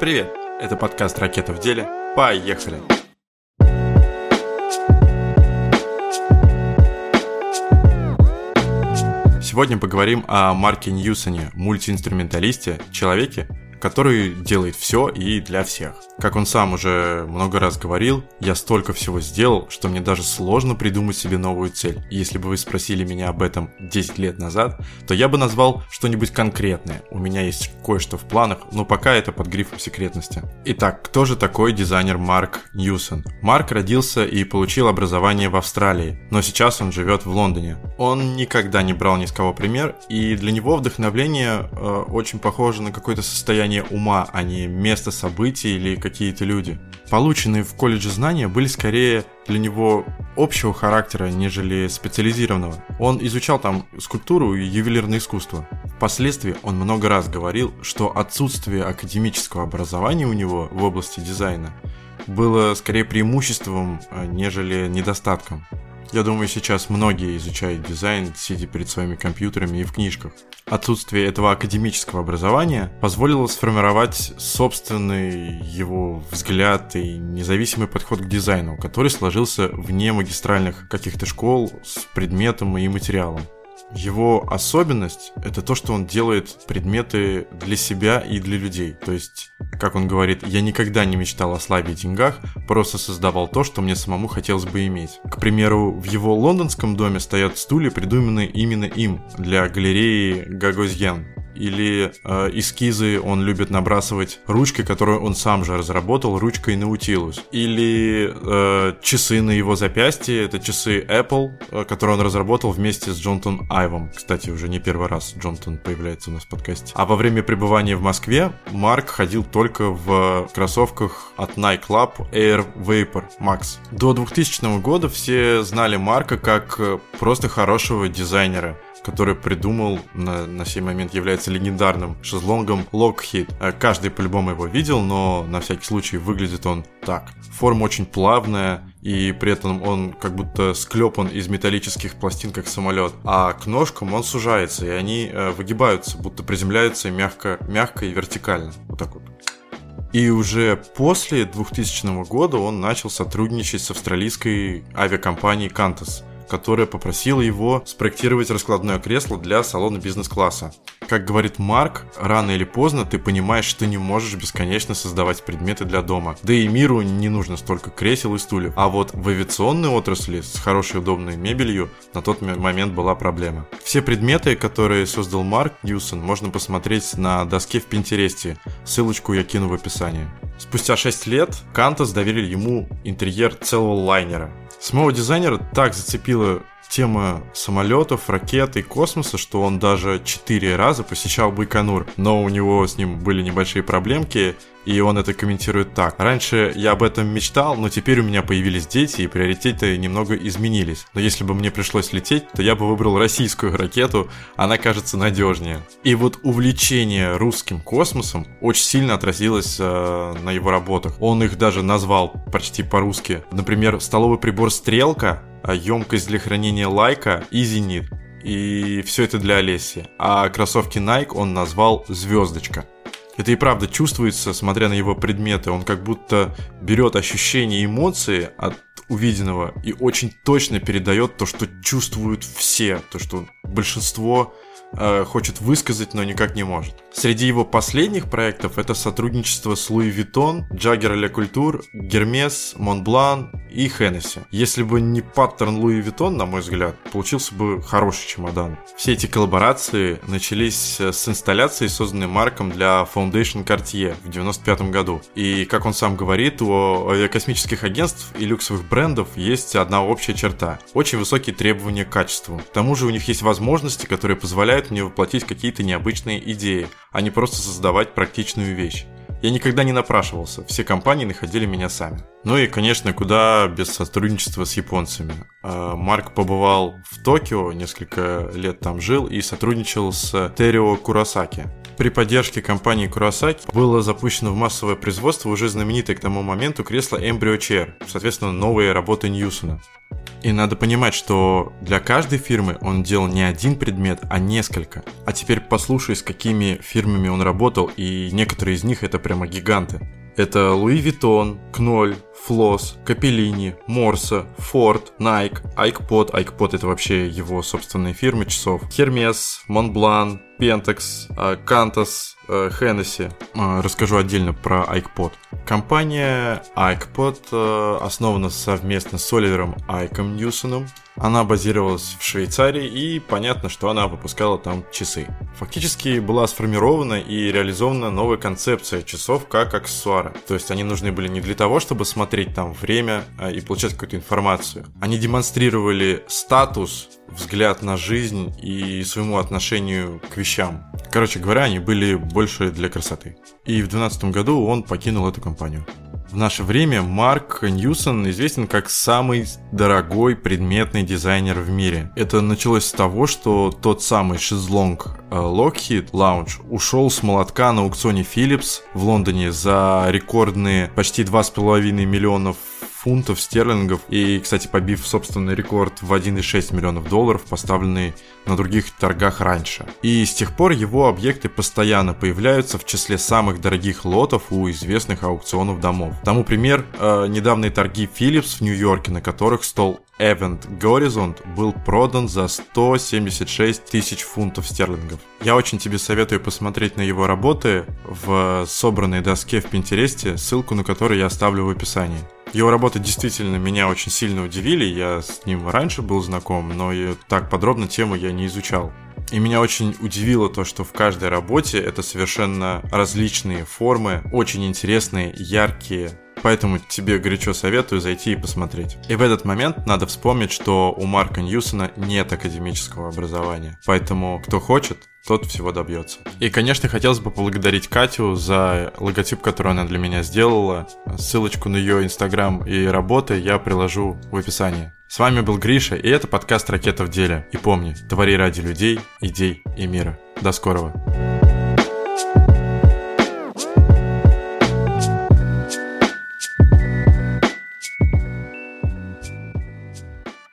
Привет! Это подкаст «Ракета в деле». Поехали! Сегодня поговорим о Марке Ньюсоне, мультиинструменталисте, человеке, который делает все и для всех. Как он сам уже много раз говорил, я столько всего сделал, что мне даже сложно придумать себе новую цель. И если бы вы спросили меня об этом 10 лет назад, то я бы назвал что-нибудь конкретное. У меня есть кое-что в планах, но пока это под грифом секретности. Итак, кто же такой дизайнер Марк Ньюсон? Марк родился и получил образование в Австралии, но сейчас он живет в Лондоне. Он никогда не брал ни с кого пример, и для него вдохновление э, очень похоже на какое-то состояние состояние ума, а не место событий или какие-то люди. Полученные в колледже знания были скорее для него общего характера, нежели специализированного. Он изучал там скульптуру и ювелирное искусство. Впоследствии он много раз говорил, что отсутствие академического образования у него в области дизайна было скорее преимуществом, а, нежели недостатком. Я думаю, сейчас многие изучают дизайн, сидя перед своими компьютерами и в книжках. Отсутствие этого академического образования позволило сформировать собственный его взгляд и независимый подход к дизайну, который сложился вне магистральных каких-то школ с предметом и материалом. Его особенность – это то, что он делает предметы для себя и для людей. То есть, как он говорит, я никогда не мечтал о славе и деньгах, просто создавал то, что мне самому хотелось бы иметь. К примеру, в его лондонском доме стоят стулья, придуманные именно им для галереи Гагозьян или э, эскизы он любит набрасывать ручкой, которую он сам же разработал, ручкой Nautilus. Или э, часы на его запястье, это часы Apple, э, которые он разработал вместе с Джонтон Айвом. Кстати, уже не первый раз Джонтон появляется у нас в подкасте. А во время пребывания в Москве Марк ходил только в кроссовках от Nike Club Air Vapor Max. До 2000 года все знали Марка как э, просто хорошего дизайнера который придумал, на, на сей момент является легендарным шезлонгом Lockheed. Э, каждый по-любому его видел, но на всякий случай выглядит он так. Форма очень плавная, и при этом он как будто склепан из металлических пластин, как самолет. А к ножкам он сужается, и они э, выгибаются, будто приземляются мягко, мягко и вертикально. Вот так вот. И уже после 2000 года он начал сотрудничать с австралийской авиакомпанией Qantas – которая попросила его спроектировать раскладное кресло для салона бизнес-класса. Как говорит Марк, рано или поздно ты понимаешь, что не можешь бесконечно создавать предметы для дома. Да и миру не нужно столько кресел и стульев. А вот в авиационной отрасли с хорошей удобной мебелью на тот момент была проблема. Все предметы, которые создал Марк Ньюсон, можно посмотреть на доске в Пинтересте. Ссылочку я кину в описании. Спустя 6 лет Кантас доверили ему интерьер целого лайнера. Самого дизайнера так зацепила тема самолетов, ракет и космоса, что он даже четыре раза посещал Байконур. Но у него с ним были небольшие проблемки, и он это комментирует так. Раньше я об этом мечтал, но теперь у меня появились дети, и приоритеты немного изменились. Но если бы мне пришлось лететь, то я бы выбрал российскую ракету, она кажется надежнее. И вот увлечение русским космосом очень сильно отразилось э, на его работах. Он их даже назвал почти по-русски. Например, столовый прибор «Стрелка», емкость для хранения лайка и «Зенит». И все это для Олеси. А кроссовки Nike он назвал «Звездочка». Это и правда чувствуется, смотря на его предметы. Он как будто берет ощущения и эмоции от увиденного и очень точно передает то, что чувствуют все, то, что большинство э, хочет высказать, но никак не может. Среди его последних проектов это сотрудничество с Louis Vuitton, Jaeger-LeCoultre, Hermès, Montblanc и Hennessy. Если бы не паттерн Louis Vuitton, на мой взгляд, получился бы хороший чемодан. Все эти коллаборации начались э, с инсталляции, созданной Марком для Fondation Cartier в 95 году. И, как он сам говорит, у авиакосмических агентств и люксовых брендов есть одна общая черта – очень высокие требования к качеству. К тому же у них есть возможности, которые позволяют мне воплотить какие-то необычные идеи, а не просто создавать практичную вещь. Я никогда не напрашивался, все компании находили меня сами. Ну и, конечно, куда без сотрудничества с японцами. А, Марк побывал в Токио, несколько лет там жил и сотрудничал с Терио Курасаки. При поддержке компании Курасаки было запущено в массовое производство уже знаменитое к тому моменту кресло Embryo Chair, соответственно, новые работы Ньюсона. И надо понимать, что для каждой фирмы он делал не один предмет, а несколько. А теперь послушай, с какими фирмами он работал, и некоторые из них это прямо гиганты. Это Louis Vuitton, Knoll, Flos, Cappellini, Moroso, Ford, Nike, Ikepod. Ikepod это вообще его собственные фирмы часов. Hermès, Montblanc, Pentax, Qantas, Hennessy. Расскажу отдельно про Ikepod. Компания Ikepod э, основана совместно с Оливером Айком Ньюсоном. Она базировалась в Швейцарии и понятно, что она выпускала там часы. Фактически была сформирована и реализована новая концепция часов как аксессуара. То есть они нужны были не для того, чтобы смотреть там время а, и получать какую-то информацию. Они демонстрировали статус взгляд на жизнь и своему отношению к вещам. Короче говоря, они были больше для красоты. И в 2012 году он покинул эту компанию. В наше время Марк Ньюсон известен как самый дорогой предметный дизайнер в мире. Это началось с того, что тот самый шезлонг э, Lockheed Lounge ушел с молотка на аукционе Philips в Лондоне за рекордные почти 2,5 миллионов фунтов стерлингов и, кстати, побив собственный рекорд в 1,6 миллионов долларов, поставленный на других торгах раньше. И с тех пор его объекты постоянно появляются в числе самых дорогих лотов у известных аукционов домов. Тому пример э, недавние торги Philips в Нью-Йорке, на которых стол Event Horizon был продан за 176 тысяч фунтов стерлингов. Я очень тебе советую посмотреть на его работы в собранной доске в Пинтересте, ссылку на которую я оставлю в описании. Его работы действительно меня очень сильно удивили, я с ним раньше был знаком, но и так подробно тему я не изучал. И меня очень удивило то, что в каждой работе это совершенно различные формы, очень интересные, яркие, поэтому тебе горячо советую зайти и посмотреть. И в этот момент надо вспомнить, что у Марка Ньюсона нет академического образования, поэтому кто хочет, тот всего добьется. И, конечно, хотелось бы поблагодарить Катю за логотип, который она для меня сделала. Ссылочку на ее инстаграм и работы я приложу в описании. С вами был Гриша, и это подкаст «Ракета в деле». И помни, твори ради людей, идей и мира. До скорого.